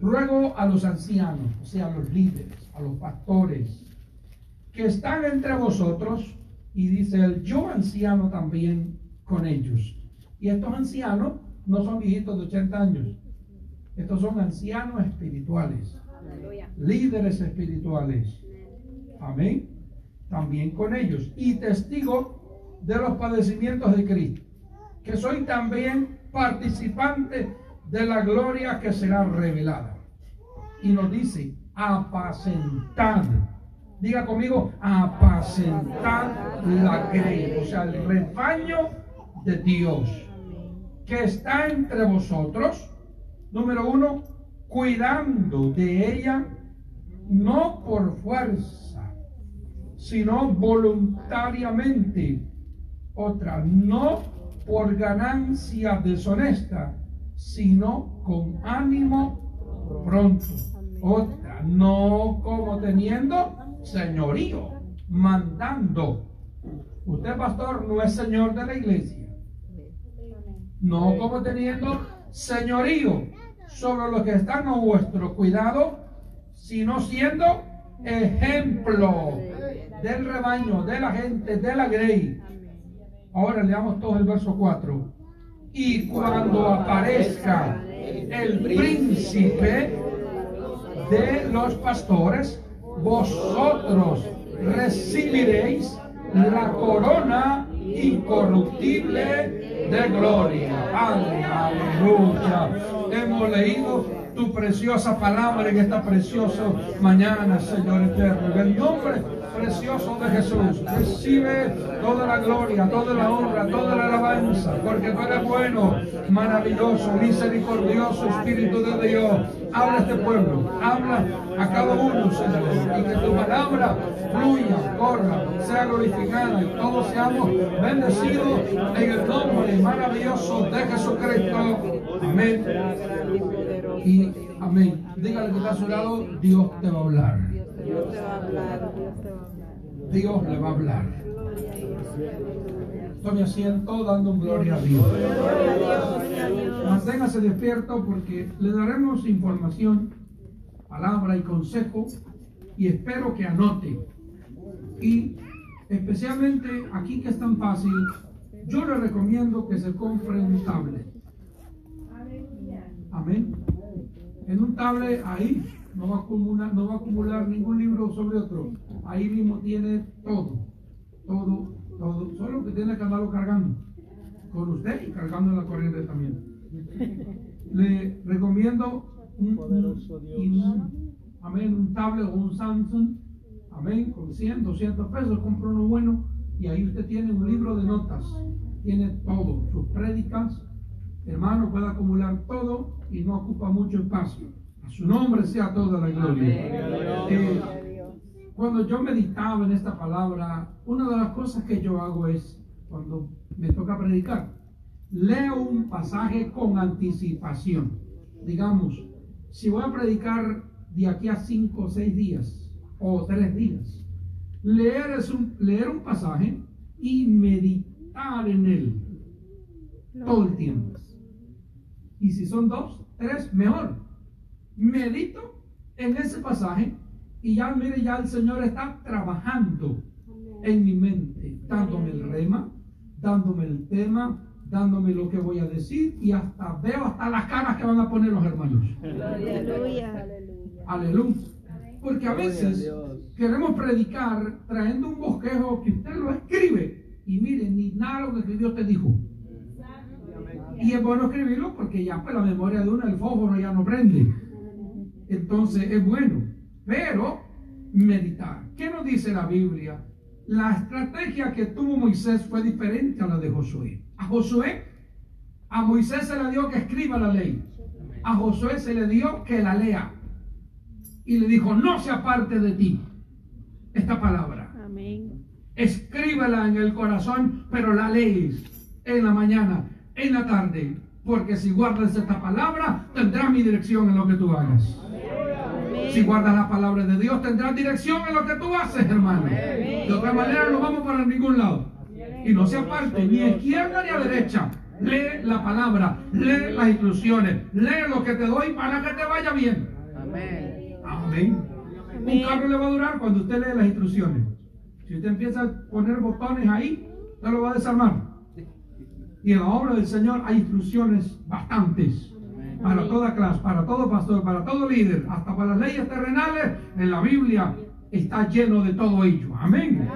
Ruego a los ancianos, o sea, a los líderes, a los pastores, que están entre vosotros, y dice el yo anciano también con ellos. Y estos ancianos no son viejitos de 80 años, estos son ancianos espirituales, líderes espirituales. Amén. También con ellos. Y testigo de los padecimientos de Cristo. Que soy también participante de la gloria que será revelada. Y nos dice, apacentad. Diga conmigo, apacentad la grey, o sea, el rebaño de Dios que está entre vosotros. Número uno, cuidando de ella, no por fuerza, sino voluntariamente. Otra, no por ganancia deshonesta, sino con ánimo pronto. Otra, no como teniendo señorío, mandando. Usted, pastor, no es señor de la iglesia. No como teniendo señorío sobre los que están a vuestro cuidado, sino siendo ejemplo del rebaño, de la gente, de la grey. Ahora leamos todo el verso 4. Y cuando aparezca el príncipe de los pastores, vosotros recibiréis la corona incorruptible de gloria. Aleluya. Hemos leído tu preciosa palabra en esta preciosa mañana, Señor eterno. En el nombre precioso de Jesús, recibe toda la gloria, toda la honra, toda la alabanza, porque tú eres bueno, maravilloso, misericordioso, Espíritu de Dios. Habla a este pueblo, habla a cada uno, Señor, y que tu palabra fluya, corra, sea glorificada y todos seamos bendecidos en el nombre maravilloso de Jesucristo. Amén y amén. Dígale que está a su lado, Dios te va a hablar. Dios te va a hablar. Dios le va a hablar. Tome asiento dando gloria a Dios. Manténgase despierto porque le daremos información, palabra y consejo y espero que anote. Y especialmente aquí que es tan fácil, yo le recomiendo que se compre un tablet. Amén en un tablet ahí, no va, a acumular, no va a acumular ningún libro sobre otro. Ahí mismo tiene todo, todo, todo. Solo que tiene que andarlo cargando con usted y cargando en la corriente también. Le recomiendo un, amén, un tablet o un Samsung, amén, con 100, 200 pesos, compra uno bueno y ahí usted tiene un libro de notas. Tiene todo, sus prédicas, hermano, puede acumular todo y no ocupa mucho espacio. A su nombre sea toda la gloria. Eh, cuando yo meditaba en esta palabra, una de las cosas que yo hago es, cuando me toca predicar, leo un pasaje con anticipación. Digamos, si voy a predicar de aquí a cinco o seis días o tres días, leer, es un, leer un pasaje y meditar en él todo el tiempo. Y si son dos, tres, mejor. Medito en ese pasaje y ya, mire, ya el Señor está trabajando en mi mente, dándome el rema, dándome el tema, dándome lo que voy a decir y hasta veo hasta las caras que van a poner los hermanos. Aleluya. Aleluya. Porque a veces queremos predicar trayendo un bosquejo que usted lo escribe y mire, ni nada lo que Dios te dijo. Y es bueno escribirlo porque ya pues la memoria de uno, el fósforo ya no prende. Entonces es bueno. Pero meditar. ¿Qué nos dice la Biblia? La estrategia que tuvo Moisés fue diferente a la de Josué. A Josué, a Moisés se le dio que escriba la ley. A Josué se le dio que la lea. Y le dijo, no se aparte de ti esta palabra. Amén. Escríbela en el corazón, pero la lees en la mañana en la tarde, porque si guardas esta palabra, tendrás mi dirección en lo que tú hagas. Si guardas la palabra de Dios, tendrás dirección en lo que tú haces, hermano. De otra manera, no vamos para ningún lado. Y no se aparte ni a izquierda ni a derecha. lee la palabra, lee las instrucciones, lee lo que te doy para que te vaya bien. Amén. Amén. Un carro le va a durar cuando usted lee las instrucciones. Si usted empieza a poner botones ahí, usted lo va a desarmar. Y en la obra del Señor hay instrucciones bastantes para toda clase, para todo pastor, para todo líder, hasta para las leyes terrenales, en la Biblia está lleno de todo ello. Amén.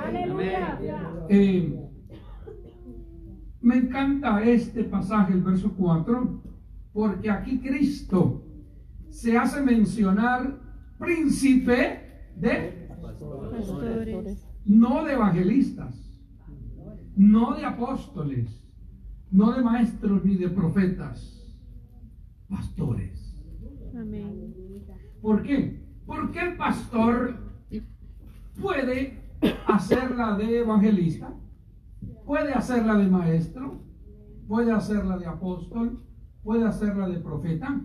Eh, me encanta este pasaje, el verso 4, porque aquí Cristo se hace mencionar príncipe de, Pastores. no de evangelistas, no de apóstoles, no de maestros ni de profetas, pastores. Amén. ¿Por qué? Porque el pastor puede hacerla de evangelista, puede hacerla de maestro, puede hacerla de apóstol, puede hacerla de profeta.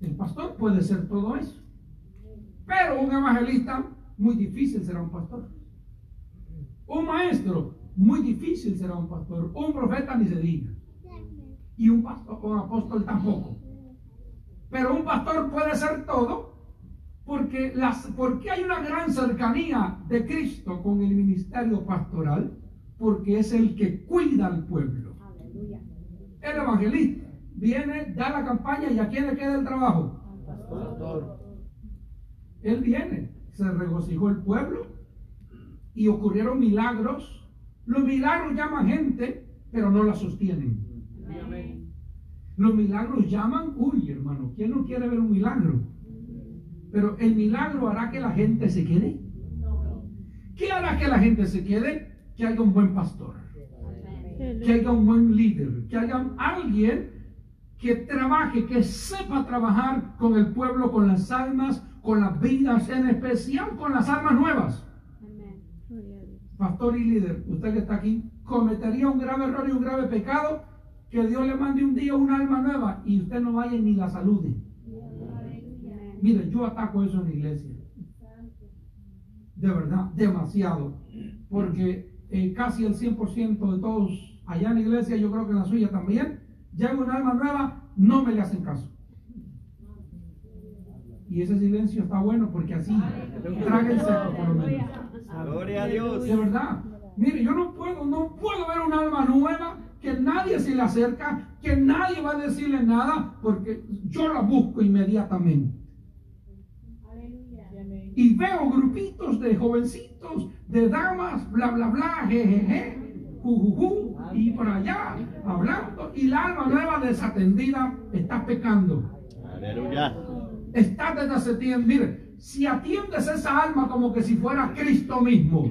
El pastor puede ser todo eso. Pero un evangelista, muy difícil será un pastor. Un maestro, muy difícil será un pastor. Un profeta ni se diga. Y un pastor, un apóstol tampoco. Pero un pastor puede ser todo porque, las, porque hay una gran cercanía de Cristo con el ministerio pastoral, porque es el que cuida al pueblo. El evangelista viene, da la campaña y a quién le queda el trabajo. Pastor. Él viene, se regocijó el pueblo y ocurrieron milagros. Los milagros llaman gente, pero no la sostienen. Los milagros llaman, uy hermano, ¿quién no quiere ver un milagro? Pero el milagro hará que la gente se quede. ¿Qué hará que la gente se quede? Que haya un buen pastor, que haya un buen líder, que haya alguien que trabaje, que sepa trabajar con el pueblo, con las almas, con las vidas, en especial con las almas nuevas. Pastor y líder, usted que está aquí, cometería un grave error y un grave pecado que Dios le mande un día una alma nueva y usted no vaya ni la salude. Mire, yo ataco eso en la iglesia. De verdad, demasiado. Porque eh, casi el 100% de todos allá en la iglesia, yo creo que en la suya también, llega una alma nueva, no me le hacen caso. Y ese silencio está bueno porque así traga el seco por lo menos. Gloria a Dios. De verdad. Mire, yo no puedo, no puedo ver un alma nueva que nadie se le acerca, que nadie va a decirle nada, porque yo la busco inmediatamente. Y veo grupitos de jovencitos, de damas, bla, bla, bla, jejeje, jujuju, y por allá hablando, y la alma nueva desatendida está pecando. Aleluya. Está desatendiendo. Mire, si atiendes esa alma como que si fuera Cristo mismo,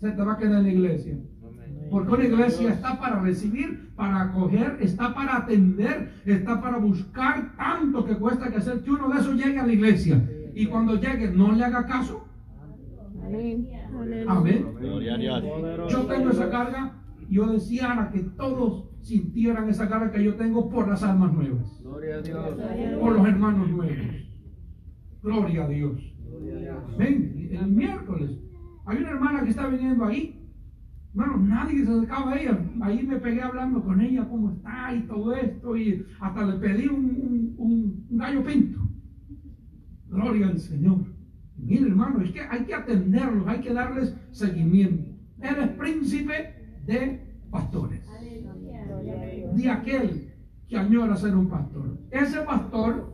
se te va a quedar en la iglesia. Porque una iglesia está para recibir, para acoger, está para atender, está para buscar tanto que cuesta que hacer que uno de esos llegue a la iglesia. Y cuando llegue, no le haga caso. Amén. Amén. Gloria a Dios. Yo tengo esa carga. Yo deseara que todos sintieran esa carga que yo tengo por las almas nuevas, Gloria a Dios. por los hermanos nuevos. Gloria a Dios. Ven, el miércoles hay una hermana que está viniendo ahí. Bueno, nadie se acercaba a ella. Ahí me pegué hablando con ella, cómo está y todo esto. Y hasta le pedí un, un- un- un gallo pinto. Gloria al Señor. Mire, hermano, es que hay que atenderlos, hay que darles seguimiento. Él es príncipe de pastores. De aquel que añora ser un pastor. Ese pastor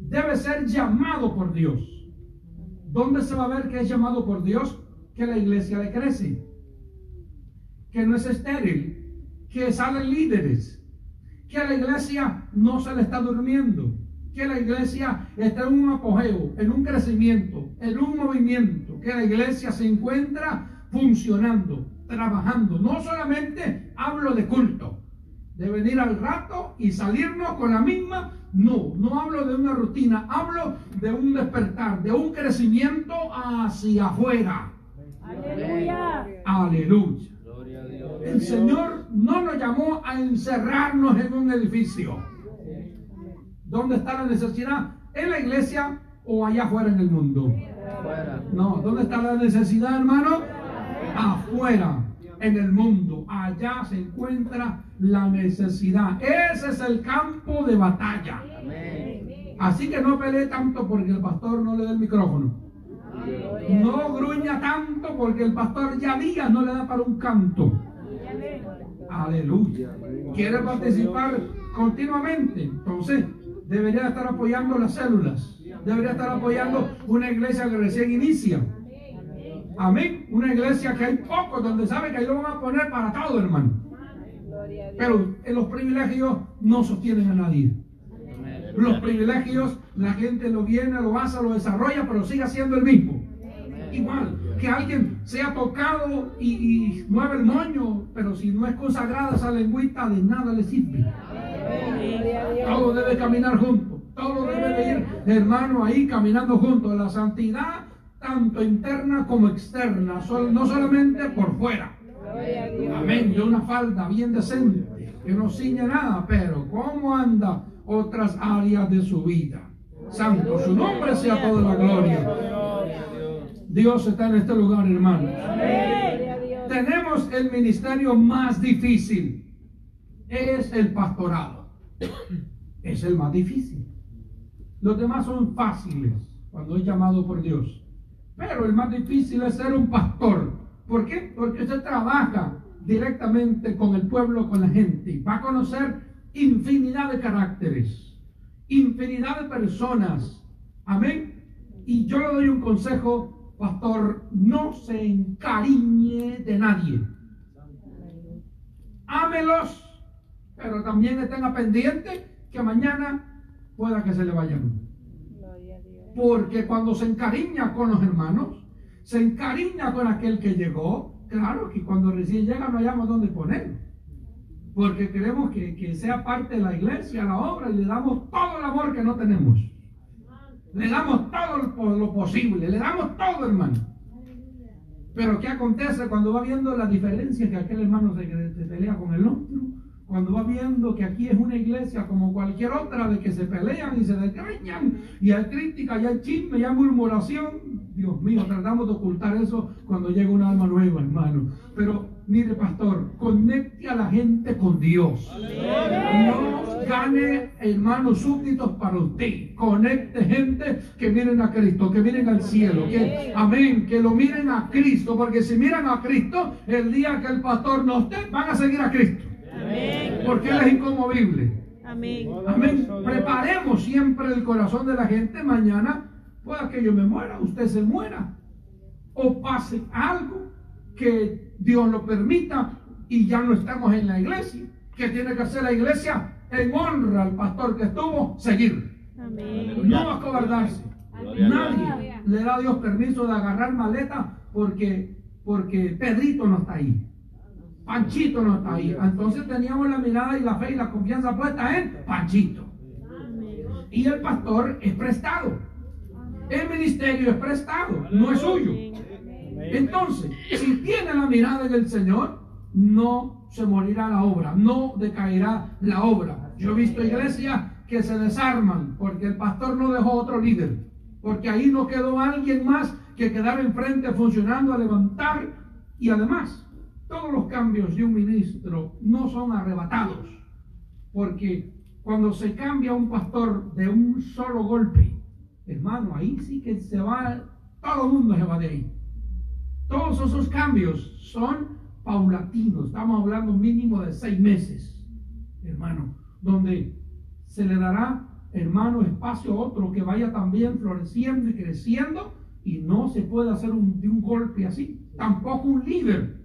debe ser llamado por Dios. ¿Dónde se va a ver que es llamado por Dios? Que la iglesia le crece. Que no es estéril. Que salen líderes. Que la iglesia no se le está durmiendo. Que la iglesia está en un apogeo, en un crecimiento, en un movimiento. Que la iglesia se encuentra funcionando, trabajando. No solamente hablo de culto, de venir al rato y salirnos con la misma. No, no hablo de una rutina, hablo de un despertar, de un crecimiento hacia afuera. Aleluya. Aleluya. Gloria a Dios. El Señor no nos llamó a encerrarnos en un edificio. ¿Dónde está la necesidad? ¿En la iglesia o allá afuera en el mundo? Fuera. No, ¿dónde está la necesidad, hermano? Afuera. En el mundo. Allá se encuentra la necesidad. Ese es el campo de batalla. Amén. Así que no pelee tanto porque el pastor no le da el micrófono. No gruña tanto porque el pastor ya días no le da para un canto. Aleluya. Quiere participar continuamente. Entonces, debería estar apoyando las células. Debería estar apoyando una iglesia que recién inicia. Amén. Una iglesia que hay pocos donde sabe que ahí lo van a poner para todo, hermano. Pero en los privilegios no sostienen a nadie. Los privilegios, la gente lo viene, lo basa, lo desarrolla, pero sigue siendo el mismo. Igual, que alguien sea tocado y, y mueve el moño, pero si no es consagrada esa lengüita, de nada le sirve. Todo debe caminar junto. Todo debe de ir, hermano, ahí caminando juntos. La santidad, tanto interna como externa, no solamente por fuera. Amén. De una falda bien decente, que no ciñe nada, pero cómo anda otras áreas de su vida. Santo, su nombre sea toda la gloria. Dios está en este lugar, hermano. Tenemos el ministerio más difícil. Es el pastorado. Es el más difícil. Los demás son fáciles cuando es llamado por Dios. Pero el más difícil es ser un pastor. ¿Por qué? Porque usted trabaja directamente con el pueblo, con la gente. Va a conocer infinidad de caracteres, infinidad de personas. Amén. Y yo le doy un consejo, pastor, no se encariñe de nadie. Ámelos, pero también estén pendiente que mañana pueda que se le vayan. Porque cuando se encariña con los hermanos, se encariña con aquel que llegó, claro que cuando recién llega no hayamos dónde poner. Porque queremos que, que sea parte de la iglesia, la obra, y le damos todo el amor que no tenemos. Le damos todo lo, po- lo posible, le damos todo, hermano. Pero ¿qué acontece cuando va viendo la diferencia que aquel hermano se, se pelea con el otro? Cuando va viendo que aquí es una iglesia como cualquier otra, de que se pelean y se desgreñan, y hay crítica, y hay chisme, y hay murmuración. Dios mío, tratamos de ocultar eso cuando llega un alma nueva, hermano. Pero mire, pastor, conecte a la gente con Dios. No gane, hermanos, súbditos para usted. Conecte gente que miren a Cristo, que miren al cielo. Que, amén, que lo miren a Cristo. Porque si miran a Cristo, el día que el pastor no esté, van a seguir a Cristo. Porque Él es inconmovible. Amén. Amén. Preparemos siempre el corazón de la gente. Mañana pueda que yo me muera, usted se muera. O pase algo que Dios lo permita y ya no estamos en la iglesia. Que tiene que hacer la iglesia en honra al pastor que estuvo, seguir. Amén. No acobardarse. Nadie le da a Dios permiso de agarrar maleta porque, porque Pedrito no está ahí. Panchito no está ahí. Entonces teníamos la mirada y la fe y la confianza puesta en Panchito. Y el pastor es prestado. El ministerio es prestado, no es suyo. Entonces, si tiene la mirada en el Señor, no se morirá la obra, no decaerá la obra. Yo he visto iglesias que se desarman porque el pastor no dejó otro líder, porque ahí no quedó alguien más que quedar enfrente funcionando a levantar y además todos los cambios de un ministro no son arrebatados, porque cuando se cambia un pastor de un solo golpe, hermano, ahí sí que se va, todo el mundo se va de ahí. Todos esos cambios son paulatinos, estamos hablando mínimo de seis meses, hermano, donde se le dará, hermano, espacio a otro que vaya también floreciendo y creciendo y no se puede hacer un- de un golpe así, tampoco un líder.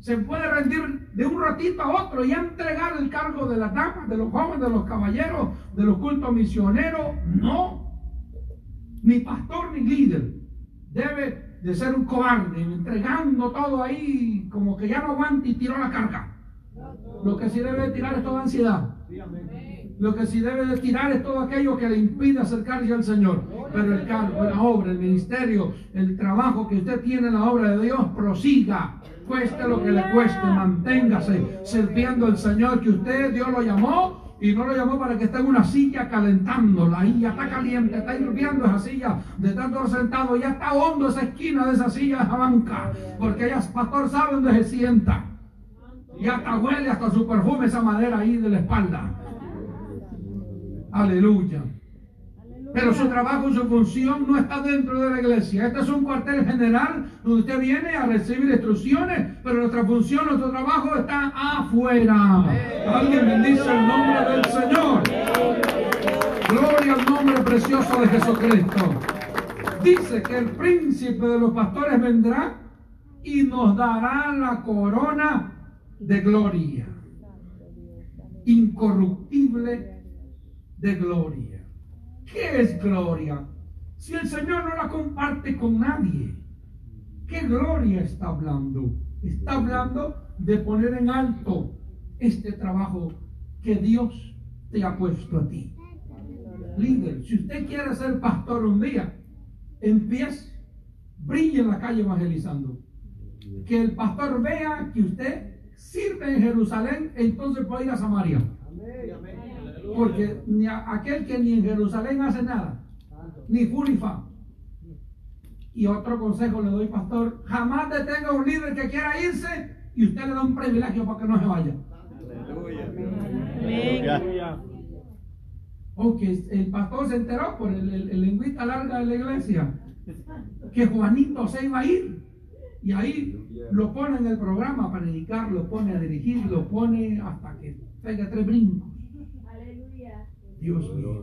Se puede rendir de un ratito a otro y entregar el cargo de las damas, de los jóvenes, de los caballeros, de los cultos misioneros. No, ni pastor ni líder debe de ser un cobarde, entregando todo ahí como que ya no aguanta y tiró la carga. Lo que sí debe de tirar es toda ansiedad. Lo que sí debe de tirar es todo aquello que le impide acercarse al Señor. Pero el cargo, la obra, el ministerio, el trabajo que usted tiene en la obra de Dios, prosiga. Cueste lo que le cueste, manténgase sirviendo al Señor que usted, Dios lo llamó y no lo llamó para que esté en una silla calentándola. Ahí ya está caliente, está hirviendo esa silla de tanto sentado, ya está hondo esa esquina de esa silla, esa banca. Porque ella, pastor, sabe dónde se sienta. Y hasta huele hasta su perfume esa madera ahí de la espalda. Aleluya. Pero su trabajo, su función no está dentro de la iglesia. Este es un cuartel general donde usted viene a recibir instrucciones, pero nuestra función, nuestro trabajo está afuera. Alguien bendice el nombre del Señor. Gloria al nombre precioso de Jesucristo. Dice que el príncipe de los pastores vendrá y nos dará la corona de gloria. Incorruptible de gloria. ¿Qué es gloria? Si el Señor no la comparte con nadie, ¿qué gloria está hablando? Está hablando de poner en alto este trabajo que Dios te ha puesto a ti. Líder, si usted quiere ser pastor un día, empiece, brille en la calle evangelizando. Que el pastor vea que usted sirve en Jerusalén, entonces puede ir a Samaria. Porque ni a- aquel que ni en Jerusalén hace nada, ni fu ni fa. Y otro consejo le doy, pastor, jamás detenga a un líder que quiera irse y usted le da un privilegio para que no se vaya. O que el pastor se enteró por el, el, el lengüita larga de la iglesia que Juanito se iba a ir. Y ahí lo pone en el programa a predicar, lo pone a dirigir, lo pone hasta que pega tres brincos. Dios mío.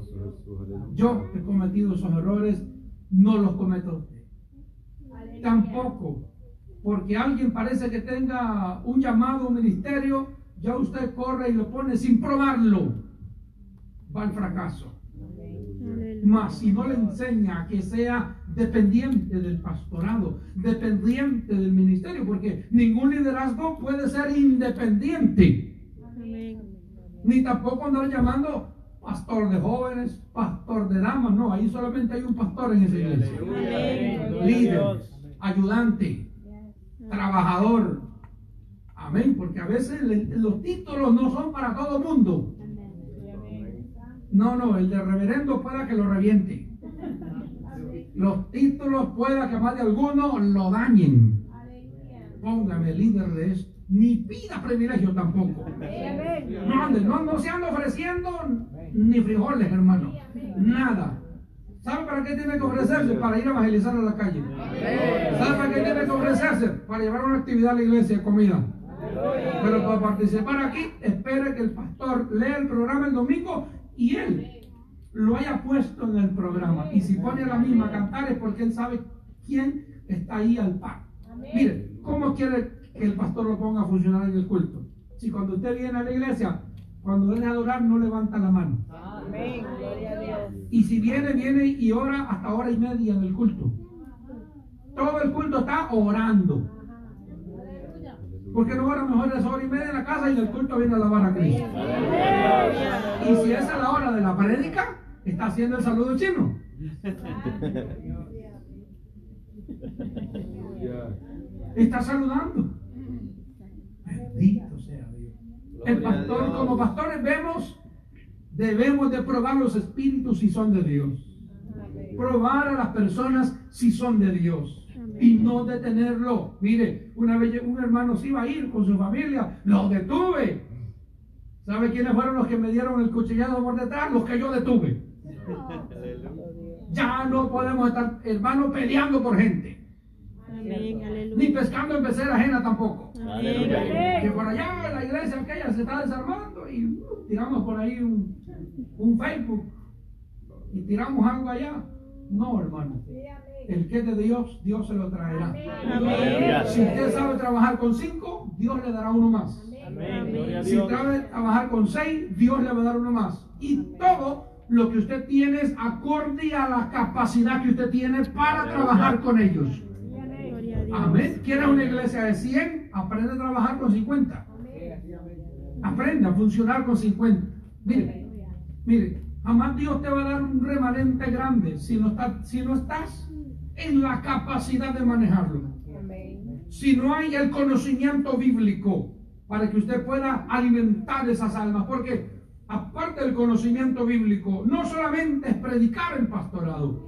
Yo he cometido esos errores, no los cometo. Tampoco, porque alguien parece que tenga un llamado, un ministerio, ya usted corre y lo pone sin probarlo. Va al fracaso. Mas si no le enseña que sea dependiente del pastorado, dependiente del ministerio, porque ningún liderazgo puede ser independiente, ni tampoco andar llamando pastor de jóvenes, pastor de damas, no, ahí solamente hay un pastor en esa iglesia. Líder, ayudante, trabajador. Amén, porque a veces los títulos no son para todo mundo. No, no, el de reverendo pueda que lo reviente. Los títulos pueda que más de alguno lo dañen. Póngame líder de esto. Ni pida privilegio tampoco. No, no, no se anda ofreciendo ni frijoles, hermano. Nada. ¿Sabe para qué tiene que ofrecerse? Para ir a evangelizar a la calle. ¿Sabe para qué tiene que ofrecerse? Para llevar una actividad a la iglesia, comida. Pero para participar aquí, espere que el pastor lea el programa el domingo y él lo haya puesto en el programa. Y si pone a la misma a cantar es porque él sabe quién está ahí al par. Mire, ¿cómo quiere que el pastor lo ponga a funcionar en el culto? Si cuando usted viene a la iglesia, cuando viene a adorar, no levanta la mano. Y si viene, viene y ora hasta hora y media en el culto. Todo el culto está orando. ¿Por qué no ora mejor esa hora y media en la casa y del culto viene a alabar a Cristo? Y si esa es la hora de la prédica, está haciendo el saludo chino. Está saludando. Bendito sea Dios. El pastor, como pastores vemos, debemos de probar los espíritus si son de Dios. Probar a las personas si son de Dios. Y no detenerlo. Mire, una vez un hermano se iba a ir con su familia, lo detuve. ¿Sabe quiénes fueron los que me dieron el cuchillado por detrás? Los que yo detuve. Ya no podemos estar, hermano, peleando por gente. Ni pescando en pecera ajena tampoco. Que por allá la iglesia aquella se está desarmando y uh, tiramos por ahí un, un Facebook y tiramos algo allá. No, hermano. El que es de Dios, Dios se lo traerá. Si usted sabe trabajar con cinco, Dios le dará uno más. Si sabe trabajar con seis, Dios le va a dar uno más. Y todo lo que usted tiene es acorde a la capacidad que usted tiene para trabajar con ellos. Amén. ¿Quieres una iglesia de 100? Aprende a trabajar con 50. Aprende a funcionar con 50. Mire, mire, jamás Dios te va a dar un remanente grande si no, está- si no estás en la capacidad de manejarlo. Si no hay el conocimiento bíblico para que usted pueda alimentar esas almas. Porque aparte del conocimiento bíblico, no solamente es predicar el pastorado,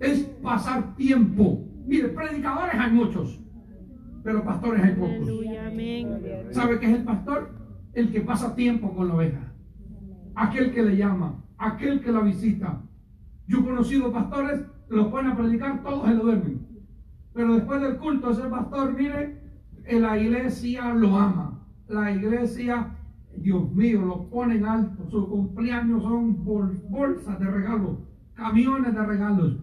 es pasar tiempo. Mire, predicadores hay muchos, pero pastores hay pocos. ¿Sabe qué es el pastor? El que pasa tiempo con la oveja. Aquel que le llama, aquel que la visita. Yo he conocido pastores los ponen a predicar, todos se lo duermen. Pero después del culto, ese pastor, mire, la iglesia lo ama. La iglesia, Dios mío, lo pone en alto. Sus cumpleaños son bol- bolsas de regalos, camiones de regalos.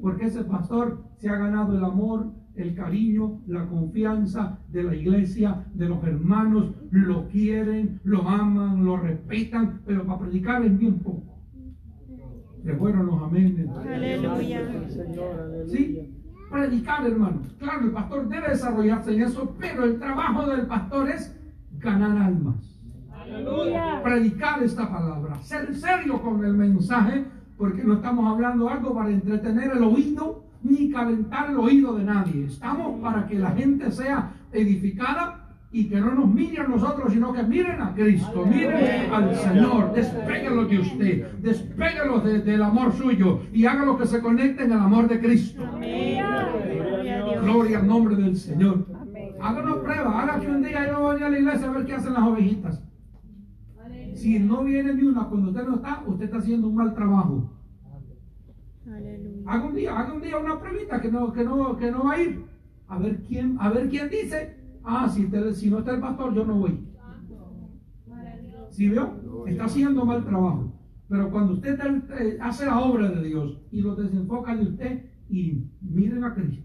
Porque ese pastor se ha ganado el amor, el cariño, la confianza de la iglesia, de los hermanos. Lo quieren, lo aman, lo respetan, pero para predicar es bien poco. Se fueron los amenes. Aleluya. ¿Sí? Predicar, hermano. Claro, el pastor debe desarrollarse en eso, pero el trabajo del pastor es ganar almas. Aleluya. Predicar esta palabra, ser serio con el mensaje, porque no estamos hablando algo para entretener el oído ni calentar el oído de nadie. Estamos para que la gente sea edificada y que no nos miren a nosotros, sino que miren a Cristo, miren al Señor, despéguelos de usted, despéguelos de- del amor suyo y hágalo que se conecten al amor de Cristo. Gloria al nombre del Señor. Háganos prueba, haga que un día yo vaya a la iglesia a ver qué hacen las ovejitas. Si no viene ni una cuando usted no está, usted está haciendo un mal trabajo. Aleluya. Haga un día, haga un día una pruebita que no, que no, que no va a ir. A ver quién, a ver quién dice, ah, si, te- si no está el pastor, yo no voy. ¿Sí vio? Está haciendo mal trabajo. Pero cuando usted eh, hace la obra de Dios y lo desenfoca de usted y miren a Cristo.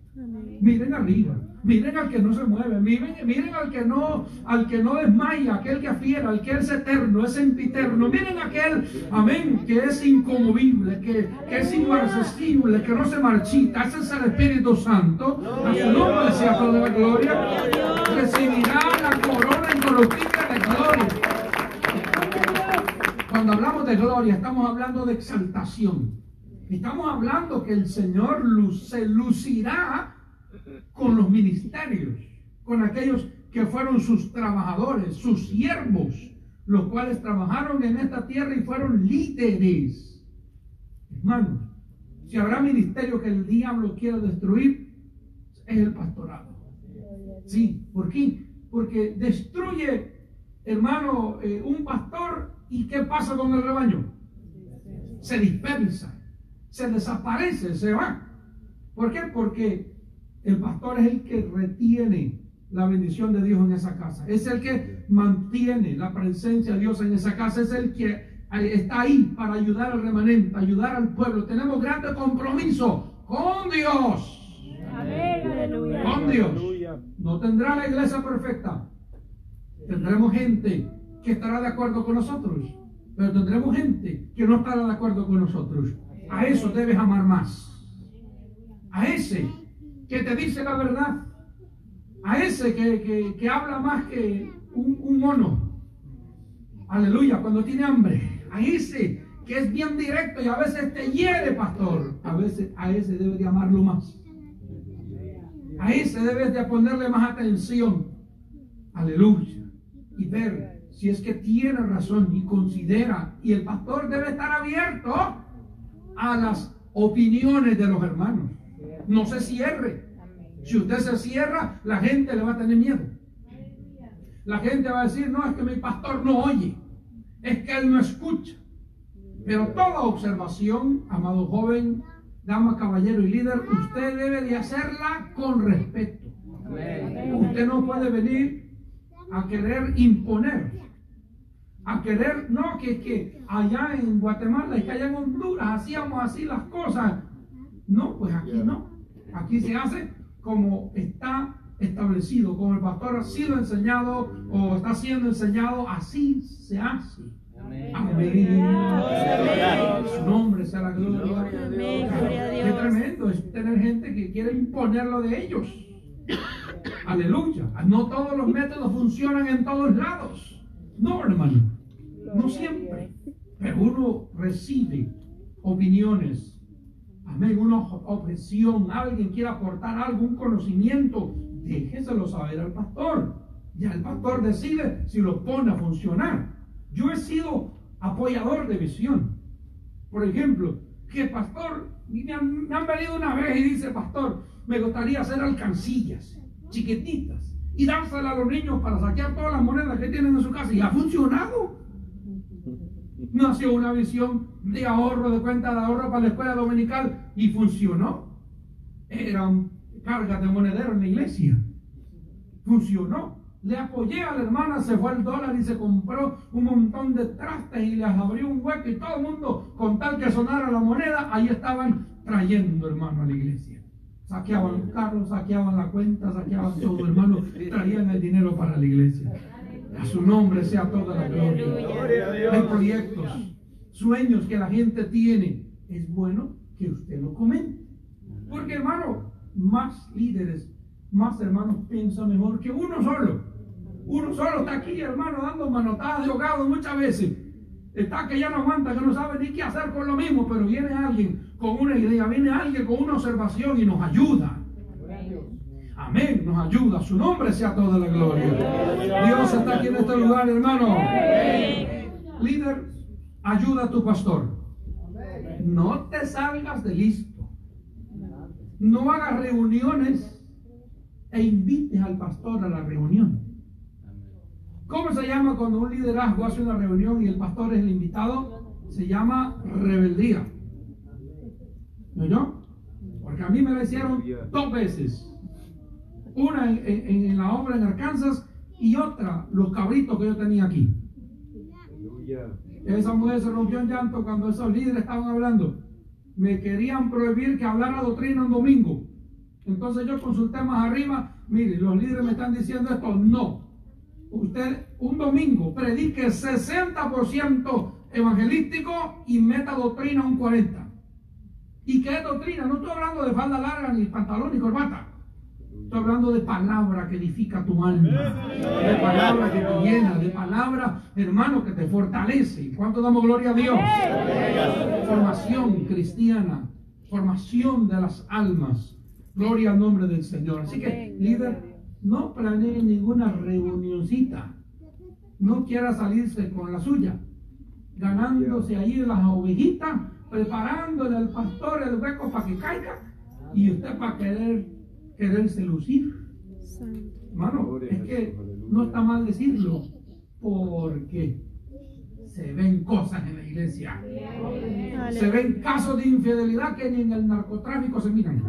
Miren arriba, miren al que no se mueve, miren, miren al que no, al que no desmaya, aquel que afiera, al que es eterno, es sempiterno, miren aquel, amén, que es inconmovible, que, es inmarcesible, que no se marchita, ese es el Espíritu Santo, a la gloria, recibirá la corona de gloria. Cuando hablamos de gloria, estamos hablando de exaltación. Estamos hablando que el Señor se lucirá con los ministerios, con aquellos que fueron sus trabajadores, sus siervos, los cuales trabajaron en esta tierra y fueron líderes. Hermanos, si habrá ministerio que el diablo quiera destruir, es el pastorado. Sí, ¿por qué? Porque destruye, hermano, eh, un pastor y ¿qué pasa con el rebaño? Se dispersa, se desaparece, se va. ¿Por qué? Porque el pastor es el que retiene la bendición de Dios en esa casa. Es el que mantiene la presencia de Dios en esa casa. Es el que está ahí para ayudar al remanente, ayudar al pueblo. Tenemos grande compromiso con Dios. Amén. Aleluya. Con Dios. No tendrá la iglesia perfecta. Tendremos gente que estará de acuerdo con nosotros. Pero tendremos gente que no estará de acuerdo con nosotros. A eso debes amar más. A ese que te dice la verdad. A ese que, que- que habla más que un, mono. Aleluya, cuando tiene hambre. A ese que es bien directo y a veces te hiere, pastor. A veces a ese debes de amarlo más. A ese debes de ponerle más atención. Aleluya. Y ver si es que tiene razón y considera. Y el pastor debe estar abierto a las opiniones de los hermanos. No se cierre. Si usted se cierra, la gente le va a tener miedo. La gente va a decir, no, es que mi pastor no oye. Es que él no escucha. Pero toda observación, amado joven, dama, caballero y líder, usted debe de hacerla con respeto. Usted no puede venir a querer imponer, a querer, no, que, que allá en Guatemala y que allá en Honduras hacíamos así las cosas. No, pues aquí no. Aquí se hace como está establecido, como el pastor ha sido enseñado o está siendo enseñado, así se hace. Amén. Su nombre sea la gloria. Amén, gloria a Qué tremendo es tener gente que quiere imponerlo de ellos. Aleluya. No todos los métodos funcionan en todos lados. No, hermano. No siempre. Pero uno recibe opiniones. Amén. Una ob- objeción. Alguien quiere aportar algún conocimiento. Déjeselo saber al pastor. Ya el pastor decide si lo pone a funcionar. Yo he sido apoyador de visión. Por ejemplo, que pastor, me han, me han venido una vez y dice, pastor, me gustaría hacer alcancillas. chiquititas, y dárselas a los niños para saquear todas las monedas que tienen en su casa. Y ha funcionado. Nació una visión de ahorro, de cuenta de ahorro para la escuela dominical y funcionó. Eran cargas de monedero en la iglesia. Funcionó. Le apoyé a la hermana, se fue el dólar y se compró un montón de trastes y les abrió un hueco y todo el mundo, con tal que sonara la moneda, ahí estaban trayendo, hermano, a la iglesia. Saqueaban los carros, saqueaban la cuenta, saqueaban todo, hermano, traían el dinero para la iglesia. A su nombre sea toda la gloria. Hay proyectos, sueños que la gente tiene. Es bueno que usted lo comente. Porque, hermano, más líderes, más hermanos piensan mejor que uno solo. Uno solo está aquí, hermano, dando manotadas de ahogado muchas veces. Está que ya no aguanta, que no sabe ni qué hacer con lo mismo, pero viene alguien con una idea, viene alguien con una observación y nos ayuda. Amén, nos ayuda. Su nombre sea toda la gloria. Dios está aquí en este lugar, hermano. Líder, ayuda a tu pastor. No te salgas de listo. No hagas reuniones e invites al pastor a la reunión. ¿Cómo se llama cuando un liderazgo hace una reunión y el pastor es el invitado? Se llama rebeldía. ¿No? Porque a mí me la hicieron dos veces. Una en, la obra en Arkansas y otra, los cabritos que yo tenía aquí. Esa mujer se rompió en llanto cuando esos líderes estaban hablando. Me querían prohibir que hablara doctrina un domingo. Entonces yo consulté más arriba. Mire, los líderes me están diciendo esto. No. Usted un domingo predique 60% evangelístico y meta doctrina un 40%. ¿Y qué es doctrina? No estoy hablando de falda larga, ni pantalón, ni corbata. Estoy hablando de palabra que edifica tu alma, de palabra que te llena, de palabra, hermano, que te fortalece. ¿Cuánto damos gloria a Dios? Formación cristiana, formación de las almas. Gloria al nombre del Señor. Así que, líder, no planee ninguna reunioncita. No quiera salirse con la suya, ganándose ahí las ovejitas preparándole al pastor el hueco para que caiga y usted para querer quererse lucir. Hermano, es que no está mal decirlo porque se ven cosas en la iglesia. Se ven casos de infidelidad que ni en el narcotráfico se miran.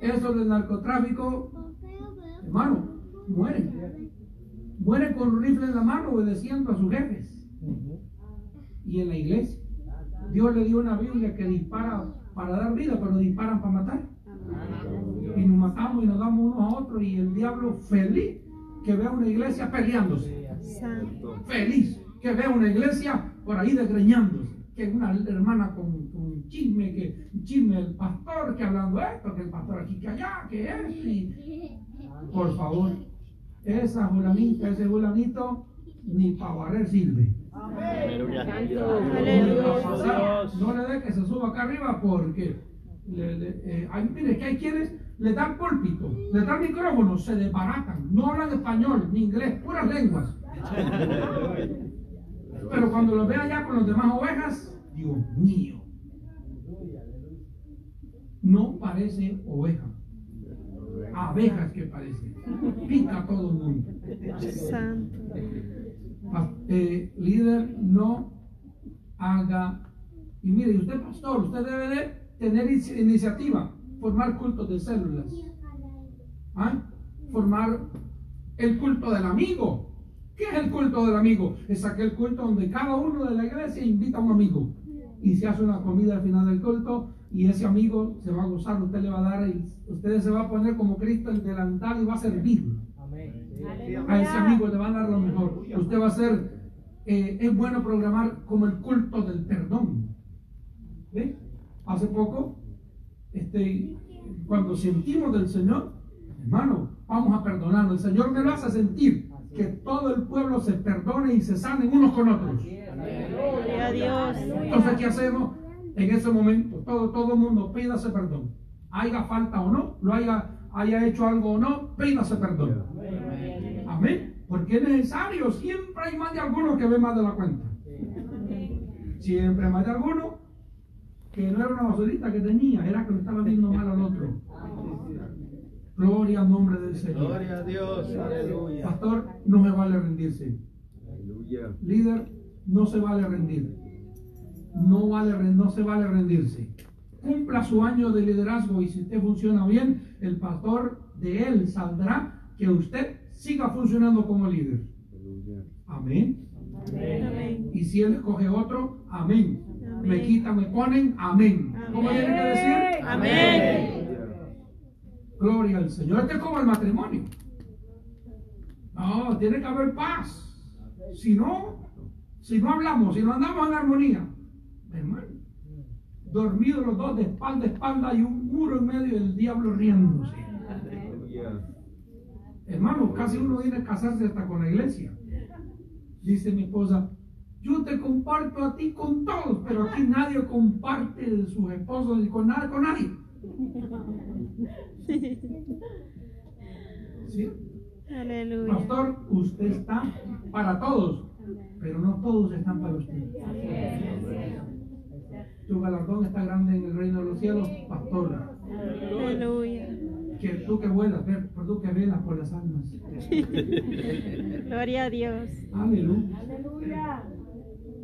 Eso del narcotráfico, hermano, mueren. Mueren con un rifle en la mano obedeciendo a sus jefes y en la iglesia. Dios le dio una Biblia que dispara para dar vida, pero disparan para matar. Y nos matamos y nos damos unos a otros y el diablo feliz que vea una iglesia peleándose. Feliz que vea una iglesia por ahí desgreñándose. Que una hermana con, con chisme, que chisme el pastor, que hablando esto, que el pastor aquí, que allá, que es. por favor, esa fulanita, ese fulanito, ni para barrer sirve. No le dé que se suba acá arriba porque eh, hay, mire que hay quienes le dan púlpito, le dan micrófono, se desbaratan, no hablan español ni inglés, puras lenguas. Pero cuando lo ve allá con las demás ovejas, Dios mío, no parece oveja, abejas que parece, pica todo el mundo. Santo. Eh, líder no haga. Y mire, usted pastor, usted debe de tener iniciativa, formar cultos de células, ¿Ah? formar el culto del amigo. ¿Qué es el culto del amigo? Es aquel culto donde cada uno de la iglesia invita a un amigo y se hace una comida al final del culto y ese amigo se va a gozar, usted le va a dar, y usted se va a poner como Cristo el delantal y va a servir. A ese amigo le van a dar lo mejor. Usted va a ser, eh, es bueno programar como el culto del perdón. Hace poco, este, cuando sentimos del Señor, hermano, vamos a perdonarnos. El Señor me lo hace sentir que todo el pueblo se perdone y se sane unos con otros. Entonces, ¿qué hacemos? En ese momento, todo, todo el mundo pídase perdón. Haya falta o no, lo haya, haya hecho algo o no, pídase perdón. Porque es necesario. Siempre hay más de alguno que ve más de la cuenta. Siempre hay más de alguno que no era una basurita que tenía, era que lo estaba viendo mal al otro. Gloria al nombre del Señor. Gloria a Dios, aleluya. Pastor, no me vale rendirse. Aleluya. Líder, no se vale rendir. No, vale, no se vale rendirse. Cumpla su año de liderazgo y si usted funciona bien, el pastor de él saldrá que usted siga funcionando como líder. Amén. Amén. Y si él escoge otro, amén. Amén. Me quitan, me ponen, amén. ¿Cómo Amén. tiene que decir? Amén. Gloria al Señor. Este es como el matrimonio. No, tiene que haber paz. Si no, si no hablamos, si no andamos en armonía, hermano, dormidos los dos de espalda a espalda y un muro en medio del diablo riéndose. Hermano, casi uno viene a casarse hasta con la iglesia. Dice mi esposa, yo te comparto a ti con todos, pero aquí nadie comparte de sus esposos ni con nada con nadie. ¿Sí? Aleluya. Pastor, usted está para todos, pero no todos están para usted. Tu galardón está grande en el reino de los cielos, pastor. Aleluya. Que tú que vuelas, ver, tú que velas por las almas. Gloria a Dios. Aleluya.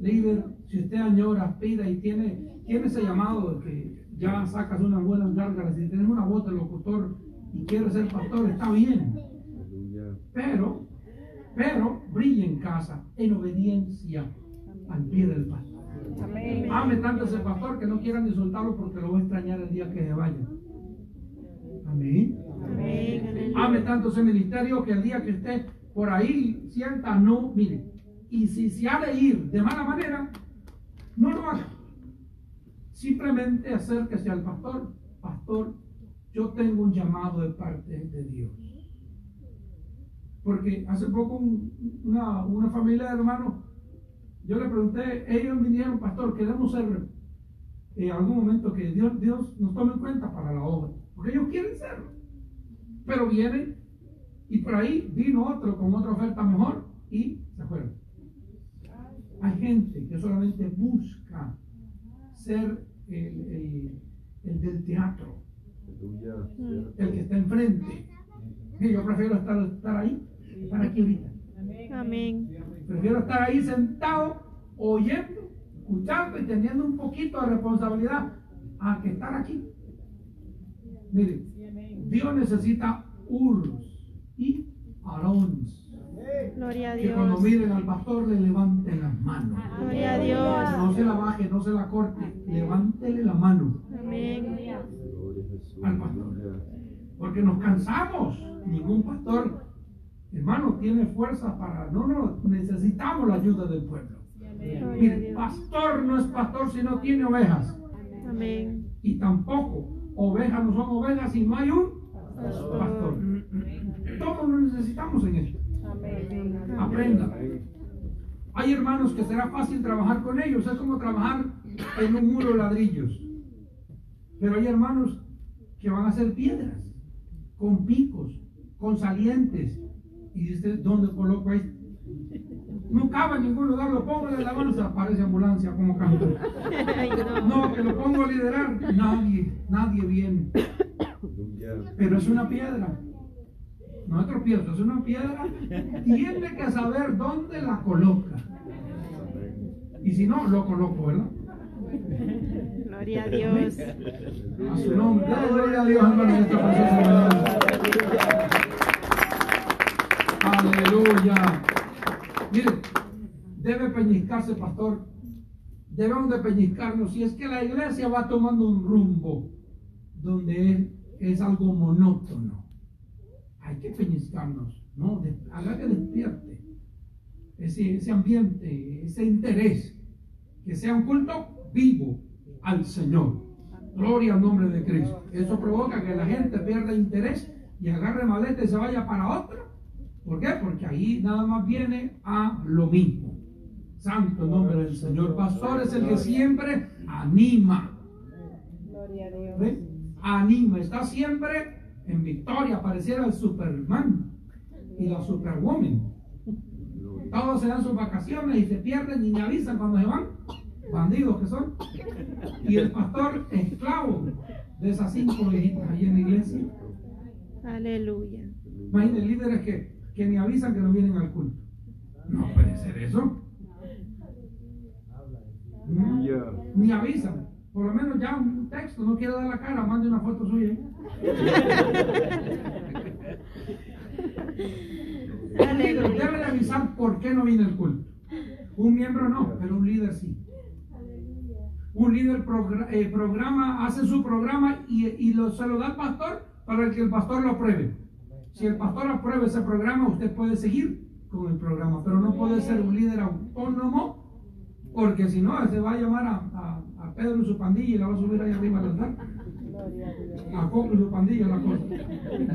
Líder, si usted añora, aspira y tiene, tiene ese llamado de que ya sacas unas buenas gárgaras y tienes una voz de locutor y quieres ser pastor, está bien. Aleluya. Pero, pero brilla en casa en obediencia al pie del pastor. Ame tanto a ese pastor que no quieran insultarlo porque lo va a extrañar el día que se vaya. Amén. Ame tanto ese ministerio que el día que esté por ahí sienta no, mire. Y si se ha de ir de mala manera, no lo haga. Simplemente acérquese al pastor. Pastor, yo tengo un llamado de parte de Dios. Porque hace poco un- una, familia de hermanos, yo le pregunté, ellos vinieron, pastor, queremos ser en algún momento que Dios, Dios nos tome en cuenta para la obra. Porque ellos quieren serlo. Pero vienen y por ahí vino otro con otra oferta mejor y se fueron. Hay gente que solamente busca ser el, el- el del teatro, el que está enfrente. Mire, yo prefiero estar, estar ahí, estar aquí ahorita. Amén. Prefiero estar ahí sentado, oyendo, escuchando y teniendo un poquito de responsabilidad a que estar aquí. Mire, Dios necesita Urs y Aarons Gloria a que cuando Dios. miren al pastor le levanten las manos. Gloria a Dios. No se la baje, no se la corte, levántele la mano. Amén. Al pastor. Porque nos cansamos. Ningún pastor, hermano, tiene fuerza para. No, no, necesitamos la ayuda del pueblo. Dios. pastor no es pastor si no tiene ovejas. Amén. Y tampoco ovejas no son ovejas si no hay un pastor. Todos lo necesitamos en esto. Aprenda. Hay hermanos que será fácil trabajar con ellos, es como trabajar en un muro de ladrillos. Pero hay hermanos que van a ser piedras, con picos, con salientes. Y dice, ¿dónde coloco ahí? No cabe en ningún lugar, lo pongo en la alabanza, parece ambulancia como canta. No. Que lo pongo a liderar, nadie, nadie viene. Pero es una piedra. No es tropiezo, es una piedra. Tiene que saber dónde la coloca. Y si no, lo coloco, ¿verdad? Gloria a Dios. A su nombre. Gloria a Dios, hermano, en esta preciosa. Aleluya. Mire, debe peñiscarse, pastor. Debemos de peñiscarnos. Si es que la iglesia va tomando un rumbo donde es, algo monótono, hay que peñiscarnos. No, haga que despierte ese, ese ambiente, ese interés. Que sea un culto vivo al Señor. Gloria al nombre de Cristo. Eso provoca que la gente pierda interés y agarre maleta y se vaya para otra. ¿Por qué? Porque ahí nada más viene a lo mismo. Santo nombre del Señor. Pastor es el que siempre anima. ¿Ve? Anima. Está siempre en victoria. Pareciera el Superman y la Superwoman. Gloria. Todos se dan sus vacaciones y se pierden y avisan cuando se van. bandidos que son. Y el pastor esclavo de esas cinco viejitas ahí en la iglesia. Aleluya. Imagínense líderes que, que ni avisan que no vienen al culto. No puede ser eso. ¿Mm? Ni avisan. Por lo menos ya un texto, no quiere dar la cara, mande una foto suya. Un líder debe de avisar por qué no viene el culto. Un miembro no, pero un líder sí. Un líder progra- eh, programa, hace su programa y, y lo, se lo da al pastor para que el pastor lo apruebe. Si el pastor aprueba ese programa, usted puede seguir con el programa, pero no puede ser un líder autónomo, porque si no, se va a llamar a, a- a Pedro y su pandilla y la va a subir ahí arriba al altar. A Coco y su pandilla, la cosa.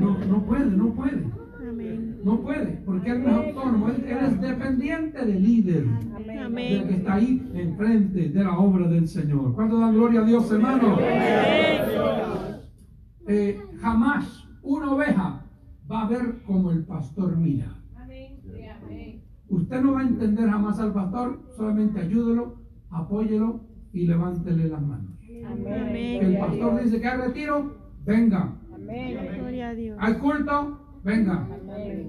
No, no puede, no puede. No puede, porque él no es autónomo, él, él es dependiente del líder, del que está ahí enfrente de la obra del Señor. ¿Cuánto dan gloria a Dios, hermano? Eh, jamás una oveja va a ver como el pastor mira. Usted no va a entender jamás al pastor, solamente ayúdelo, apóyelo y levántele las manos. Amén. El pastor dice que hay retiro, venga. Gloria a Dios. Hay culto, venga.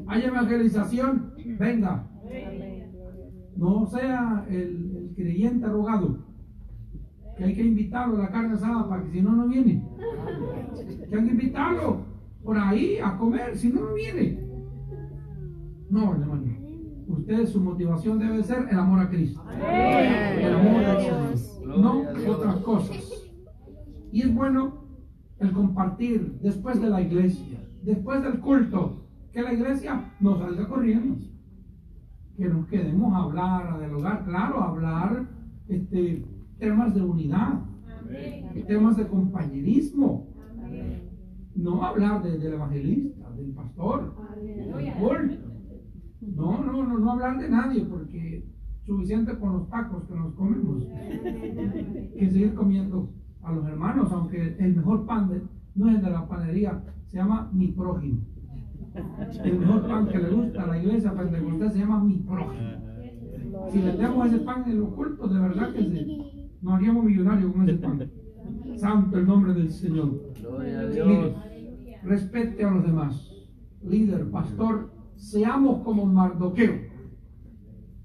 Hay evangelización, venga. No sea el, el creyente arrogado. Que hay que invitarlo a la carne asada para que si no, no viene. Que hay que invitarlo por ahí a comer, si no, no viene. No, hermano. Usted, su motivación debe ser el amor a Cristo. El amor a Dios. No otras cosas. Y es bueno el compartir después de la iglesia, después del culto, que la iglesia nos salga corriendo. Que nos quedemos a hablar, a dialogar, claro, a hablar este, temas de unidad, temas de compañerismo. No hablar de- del evangelista, del pastor, del culto. No, no, no, no hablar de nadie, porque suficiente con los tacos que nos comemos. Que seguir comiendo a los hermanos, aunque el mejor pan de- no es el de la panería, se llama mi prójimo. El mejor pan que le gusta a la iglesia pentecostal se llama mi prójimo. Si vendemos ese pan en los cultos, de verdad que se- nos haríamos millonarios con ese pan. Santo el nombre del Señor. Mire, respete a los demás. Líder, pastor, seamos como Mardoqueo.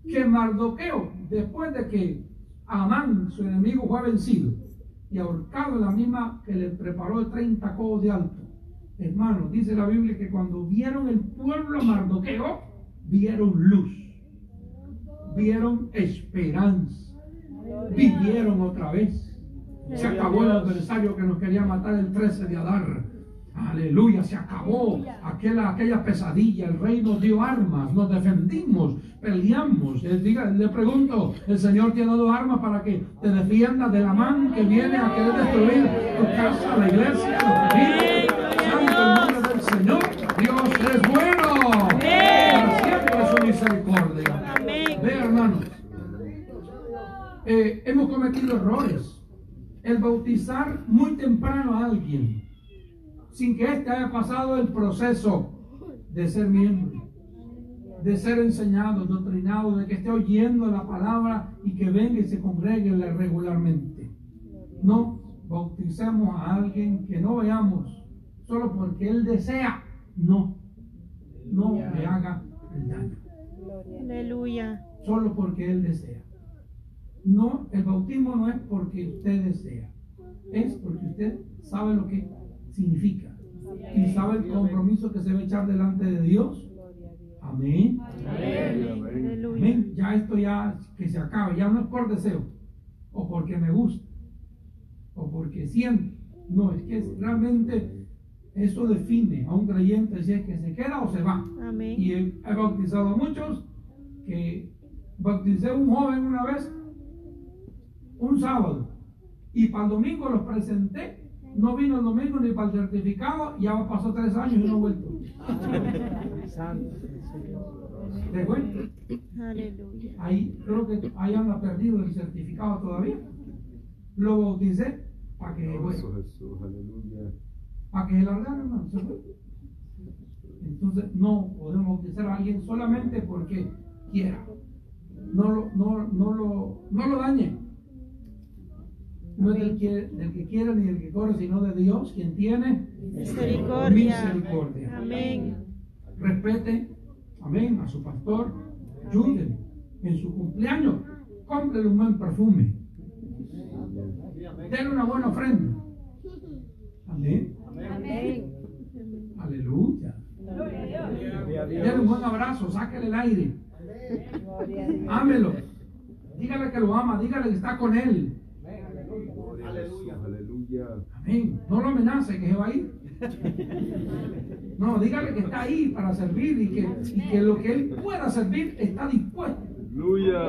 Que Mardoqueo, después de que Amán, su enemigo, fue vencido y ahorcado la misma que le preparó de 30 codos de alto. Hermano, dice la Biblia que cuando vieron el pueblo Mardoqueo, vieron luz, vieron esperanza, vivieron otra vez. Se acabó el adversario que nos quería matar el 13 de Adar. Aleluya, se acabó aquella, aquella pesadilla. El rey nos dio armas, nos defendimos, peleamos. Eh, diga, le pregunto, el Señor te ha dado armas para que te defiendas de la mano que viene a querer destruir tu casa, la iglesia, tu familia. Santo el nombre del Señor. Dios es bueno. Para siempre su misericordia. Ve, hermanos. Eh, hemos cometido errores. El bautizar muy temprano a alguien, sin que éste haya pasado el proceso de ser miembro, de ser enseñado, doctrinado, de que esté oyendo la palabra y que venga y se congregue regularmente. No bauticemos a alguien que no veamos solo porque él desea. No, no le haga el daño Aleluya. solo porque Él desea. No, el bautismo no es porque usted desea, es porque usted sabe lo que significa y sabe el compromiso que se va a echar delante de Dios. Amén. Amén. Ya esto ya que se acabe, ya no es por deseo o porque me gusta o porque siento. No, es que es- realmente eso define a un creyente si es que se queda o se va. Amén. Y he, he bautizado a muchos que bauticé a un joven una vez, un sábado, y para el domingo los presenté. No vino el domingo ni para el certificado, ya pasó tres años y no ha vuelto. ¿Te cuento? Aleluya. Ahí creo que ahí anda perdido el certificado todavía. Lo bauticé para que, Jesús, aleluya. para que se largara, hermano. se fue. Entonces no podemos bautizar a alguien solamente porque quiera. No lo, no, no lo, no lo dañe. No es del que, del que quiere ni del que corre, sino de Dios, quien tiene Misericordia. misericordia. Amén. Respete, amén, a su pastor. Ayúdenle en su cumpleaños. Cómprele un buen perfume. Denle una buena ofrenda. Amén. Aleluya. Denle un buen abrazo, sáquele el aire. Ámelo. Dígale que lo ama, dígale que está con él. Aleluya. Aleluya. Amén. No lo amenace que se va a ir. No, dígale que está ahí para servir y que, y que lo que él pueda servir está dispuesto. Gloria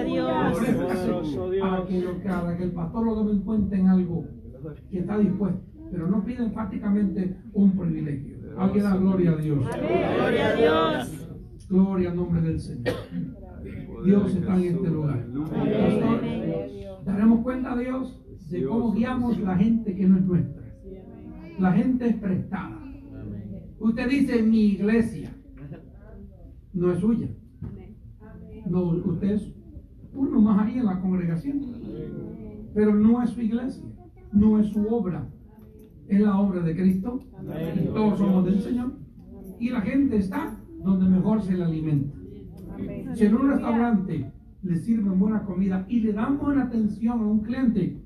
Aleluya. a Dios. Para que, lo- para que el pastor lo tome en cuenta en algo que está dispuesto. Pero no pide enfáticamente un privilegio. Alguien da gloria a Dios. Gloria a Dios. Gloria al nombre del Señor. Dios está en este lugar. Pastor, daremos cuenta a Dios de cómo guiamos la gente que no es nuestra. La gente es prestada. Usted dice mi iglesia. No es suya. No, usted es uno más ahí en la congregación. Pero no es su iglesia. No es su obra. Es la obra de Cristo. Y todos somos del Señor. Y la gente está donde mejor se le alimenta. Si en un restaurante le sirven buena comida y le dan buena atención a un cliente,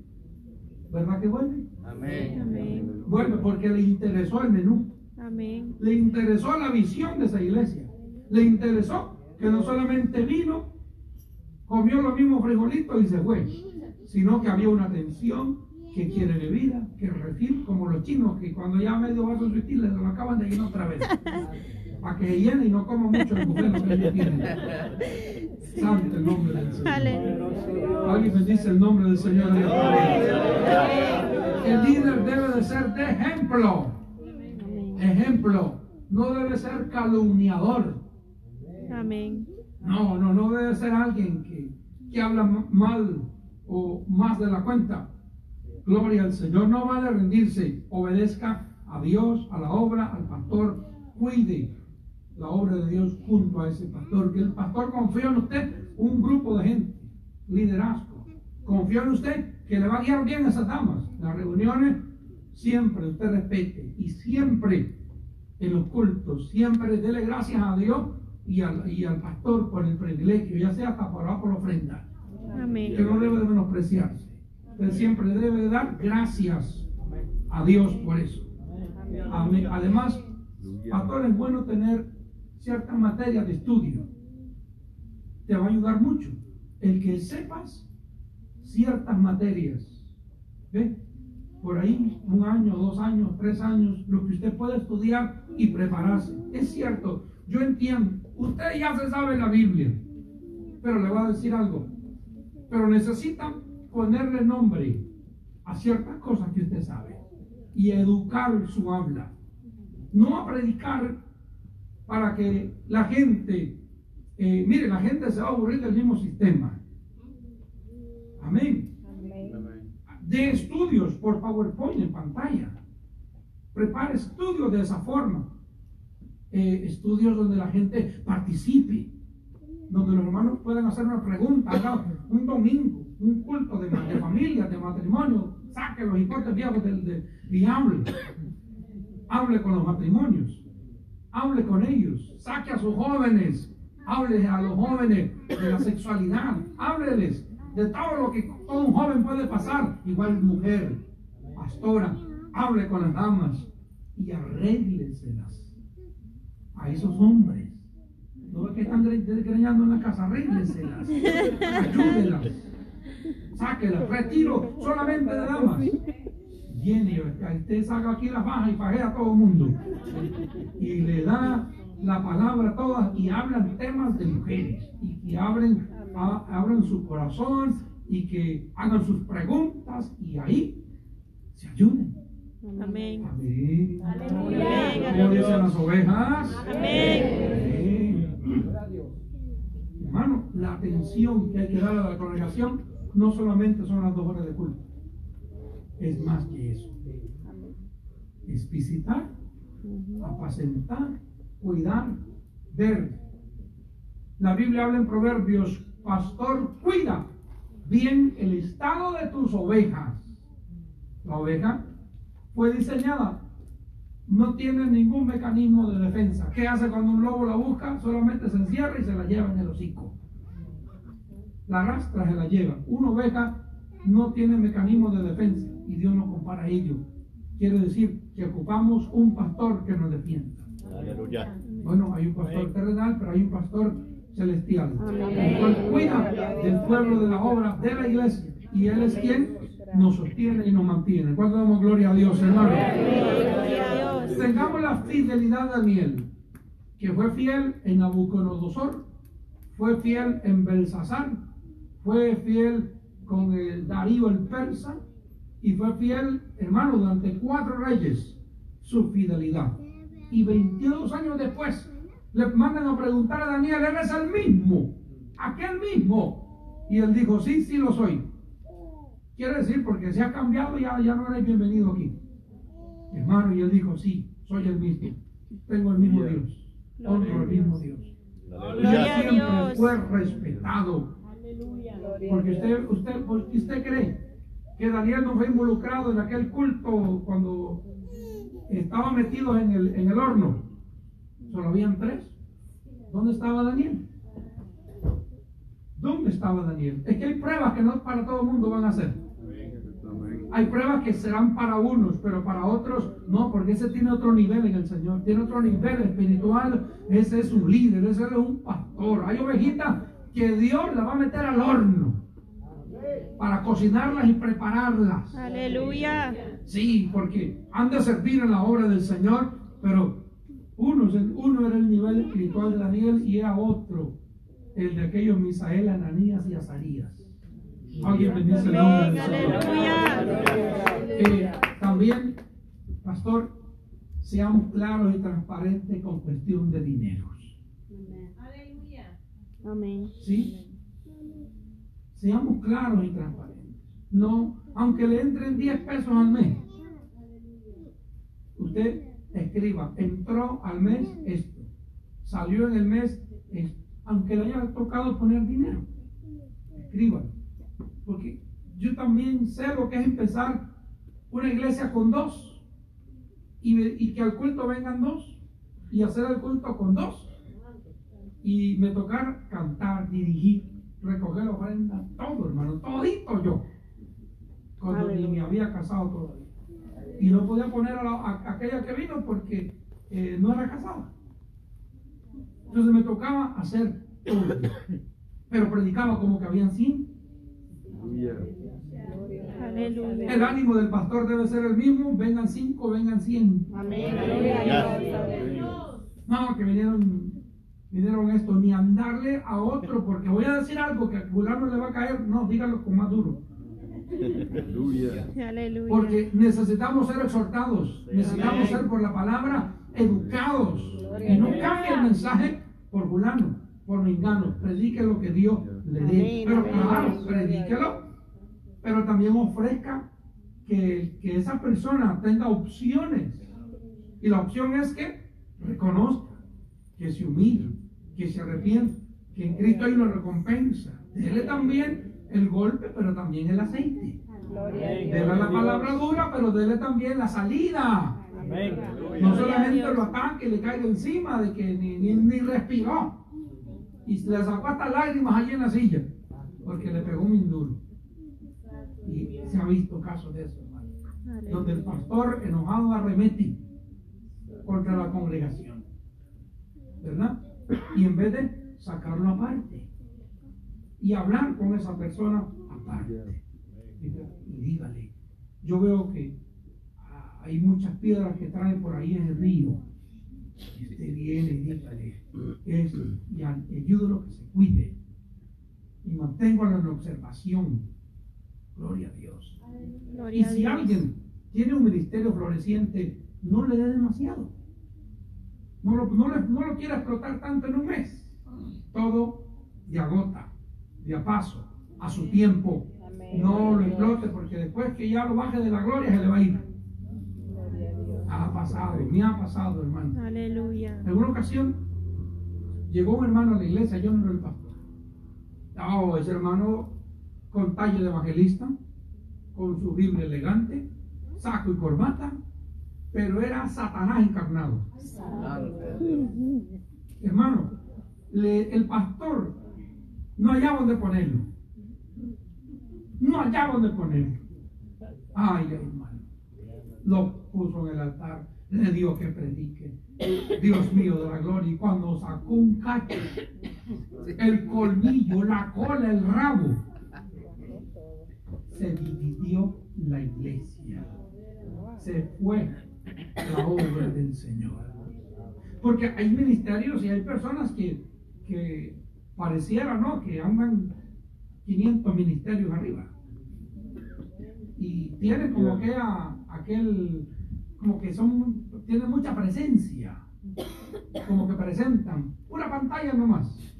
¿verdad que vuelve? Amén. Vuelve porque le interesó el menú, Amén. le interesó la visión de esa iglesia, le interesó que no solamente vino, comió los mismos frijolitos y se fue, sino que había una atención que quiere bebida, que refil, como los chinos que cuando ya medio vaso de su les lo acaban de llenar otra vez. Para que se llene y no coma mucho el lo que ellos tienen. Santo el nombre del Señor. Aleluya. Alguien bendice el nombre del Señor. El líder debe de ser de ejemplo. Ejemplo. No debe ser calumniador. Amén. No, no, no debe ser alguien que, que habla mal o más de la cuenta. Gloria al Señor. No vale rendirse. Obedezca a Dios, a la obra, al pastor. Cuide la obra de Dios junto a ese pastor. Que el pastor confía en usted un grupo de gente, liderazgo. Confía en usted que le va a guiar bien a esas damas. Las reuniones siempre usted respete y siempre en los cultos, siempre dele gracias a Dios y al, y al pastor por el privilegio, ya sea hasta por por ofrenda, que no debe de menospreciarse. Usted siempre debe de dar gracias a Dios por eso. Amén. Además, pastor, es bueno tener ciertas materias de estudio. Te va a ayudar mucho el que sepas ciertas materias. ¿Ve? Por ahí, un año, dos años, tres años, lo que usted puede estudiar y prepararse. Es cierto, yo entiendo, usted ya se sabe la Biblia, pero le voy a decir algo. Pero necesita ponerle nombre a ciertas cosas que usted sabe y educar su habla. No a predicar para que la gente, eh, mire, la gente se va a aburrir del mismo sistema. Amén. De estudios por PowerPoint en pantalla. Prepare estudios de esa forma. Eh, estudios donde la gente participe, donde los hermanos puedan hacer una pregunta, un domingo, un culto de, familia, de matrimonio, saque los hipótesis viejos del, de, y hable. Hable con los matrimonios, hable con ellos, saque a sus jóvenes, hable a los jóvenes de la sexualidad, hábleles de todo lo que todo un joven puede pasar, igual mujer, pastora, hable con las damas y arrégleselas a esos hombres. No es que están gre- desgreñando en la casa, arrégleselas, ayúdelas, sáquelas, retiro solamente de damas. Viene, y usted saca aquí la faja y fajea a todo el mundo. Y le da la palabra a todas y hablan temas de mujeres y que abren, a- su corazón y que hagan sus preguntas y ahí se ayuden. Amén. Amén. Aleluya. Como dicen las ovejas. Amén. Amén. Hermano, la atención que hay que dar a la congregación no solamente son las dos horas de culto, es más que eso. Es visitar, apacentar, cuidar, ver. La Biblia habla en Proverbios, pastor cuida bien el estado de tus ovejas. La oveja fue diseñada, no tiene ningún mecanismo de defensa. ¿Qué hace cuando un lobo la busca? Solamente se encierra y se la lleva en el hocico. La arrastra, se la lleva. Una oveja no tiene mecanismo de defensa y Dios nos compara ello. Quiere decir que ocupamos un pastor que nos defienda. Aleluya. Bueno, hay un pastor terrenal, pero hay un pastor celestial. El cual cuida del pueblo de la obra de la iglesia. Y Él es quien nos sostiene y nos mantiene. ¿Cuánto damos gloria a Dios, hermano? A. Tengamos la fidelidad de Daniel, que fue fiel en Nabucodonosor, fue fiel en Belsasar, fue fiel con el Darío el persa, y fue fiel, hermano, durante cuatro reyes, su fidelidad. Y 22 años después, le mandan a preguntar a Daniel, ¿eres el mismo? ¿Aquel mismo? Y él dijo, sí, sí lo soy. Quiere decir, porque se ha cambiado, ya, ya no eres bienvenido aquí. Hermano, y él dijo, sí, soy el mismo. Tengo el mismo Dios. Honro el mismo Dios. Gloria a Siempre Dios. fue respetado. Porque usted, usted, porque usted cree que Daniel no fue involucrado en aquel culto cuando estaba metido en el, en el horno. Solo habían tres. ¿Dónde estaba Daniel? ¿Dónde estaba Daniel? Es que hay pruebas que no para todo el mundo van a ser. Hay pruebas que serán para unos, pero para otros no, porque ese tiene otro nivel en el Señor, tiene otro nivel espiritual. Ese es un líder, ese es un pastor. Hay ovejitas que Dios las va a meter al horno para cocinarlas y prepararlas. Aleluya. Sí, porque han de servir en la obra del Señor, pero uno, uno era el nivel espiritual de Daniel y era otro, el de aquellos Misael, Ananías y Azarías. Alguien bendice el nombre del Señor. Aleluya. Eh, también, pastor, seamos claros y transparentes con cuestión de dineros. Amén. ¿Sí? Seamos claros y transparentes. No, aunque le entren 10 pesos al mes, usted escriba, entró al mes esto, salió en el mes esto, aunque le haya tocado poner dinero, escríbalo. Porque yo también sé lo que es empezar una iglesia con dos y, y que al culto vengan dos y hacer el culto con dos y me tocar cantar, dirigir, recoger ofrenda, todo hermano, todito yo, cuando ni me había casado todavía. Y no podía poner a, la- a aquella que vino porque eh, no era casada. Entonces me tocaba hacer todo, pero predicaba como que habían 100. Aleluya. Aleluya. El ánimo del pastor debe ser el mismo, vengan 5, vengan 100. Amén. No, que vinieron, vinieron esto, ni andarle a otro, porque voy a decir algo que a fulano le va a caer, no, dígalo con más duro. Aleluya. Porque necesitamos ser exhortados, necesitamos ser por la palabra educados. Y no cambie el mensaje por fulano, por mengano, predique lo que Dios le dé. Pero claro, predíquelo, pero también ofrezca que, que esa persona tenga opciones. Y la opción es que reconozca, que se humille, que se arrepienta, que en Cristo hay una recompensa. Dele también el golpe, pero también el aceite. Dele la palabra dura, pero dele también la salida. Amén. No solamente lo ataque y le caiga encima de que ni, ni, ni respiró. Y se le sacó hasta lágrimas allí en la silla, porque le pegó un duro. Y se ha visto casos de eso, hermano. Donde el pastor enojado arremete contra la congregación. ¿Verdad? Y en vez de sacarlo aparte y hablar con esa persona aparte. Y dígale, yo veo que ah, hay muchas piedras que traen por ahí en el río. Y usted viene y dígale eso y ayúdalo que se cuide. Y manténgalo en observación. Gloria a Dios. Y a si Dios. alguien tiene un ministerio floreciente, no le dé demasiado. No lo, no, lo quiera explotar tanto en un mes. Todo de a gota, de a paso, a su tiempo. No lo explote porque después que ya lo baje de la gloria se le va a ir. Ha pasado, me ha pasado, hermano. Aleluya. En una ocasión llegó un hermano a la iglesia, yo no era el pastor. Oh, ese hermano con talle de evangelista, con su Biblia elegante, saco y corbata, pero era Satanás encarnado. Hermano, el pastor no hallaba dónde ponerlo. No hallaba dónde ponerlo. Ay, hermano. Lo puso en el altar, le dio que predique. Dios mío de la gloria. Y cuando sacó un cacho, el colmillo, la cola, el rabo, se dividió la iglesia. Se fue la obra del Señor. Porque hay ministerios y hay personas que, que pareciera, ¿no? Que andan 500 ministerios arriba. Y tienen como que a- aquel, como que son, tienen mucha presencia. Como que presentan una pantalla nomás.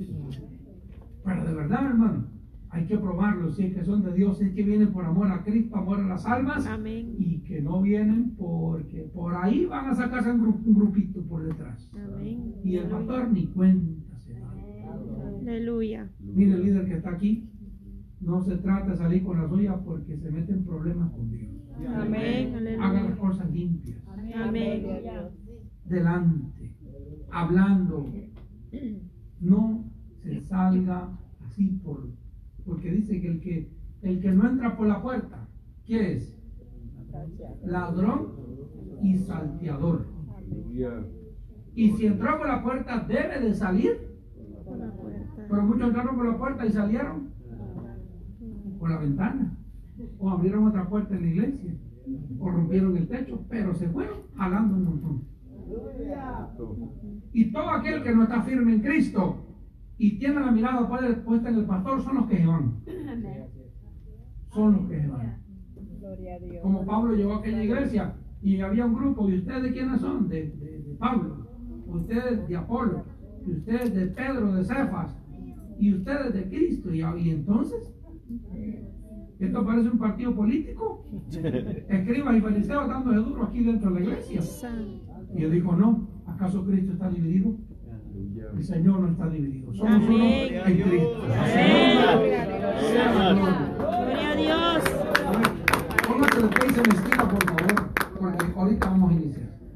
Pero de verdad, hermano, hay que probarlo. Si es que son de Dios, si es que vienen por amor a Cristo, amor a las almas. Amén. Y que no vienen porque por ahí van a sacarse un, gru- un grupito por detrás. Amén. Y el pastor ni cuenta se da. Aleluya. Mire el líder que está aquí, no se trata de salir con la suya porque se mete en problemas con Dios. Amén. Haga las cosas limpias, Amén. delante, hablando. No se salga así por, porque dice que el que el que no entra por la puerta, ¿qué es? Ladrón y salteador. Y si entró por la puerta, debe de salir. Pero muchos entraron por la puerta y salieron por la ventana. O abrieron otra puerta en la iglesia. O rompieron el techo. Pero se fueron jalando un montón. Y todo aquel que no está firme en Cristo y tiene la mirada pu- puesta en el pastor son los que se van. Son los que se van. Como Pablo llegó a aquella iglesia y había un grupo, ¿y ustedes de quiénes son? De, de- de Pablo, ustedes de Apolo, y ustedes de Pedro, de Cefas, y ustedes de Cristo. Y, y entonces, esto parece un partido político. Escribas y fariseos dándose duro aquí dentro de la iglesia. Y él dijo, no, ¿acaso Cristo está dividido? El Señor no está dividido. Somos uno en Cristo. Gloria. A Dios. Póngase de pie y se me estira, por favor, porque ahorita vamos a iniciar.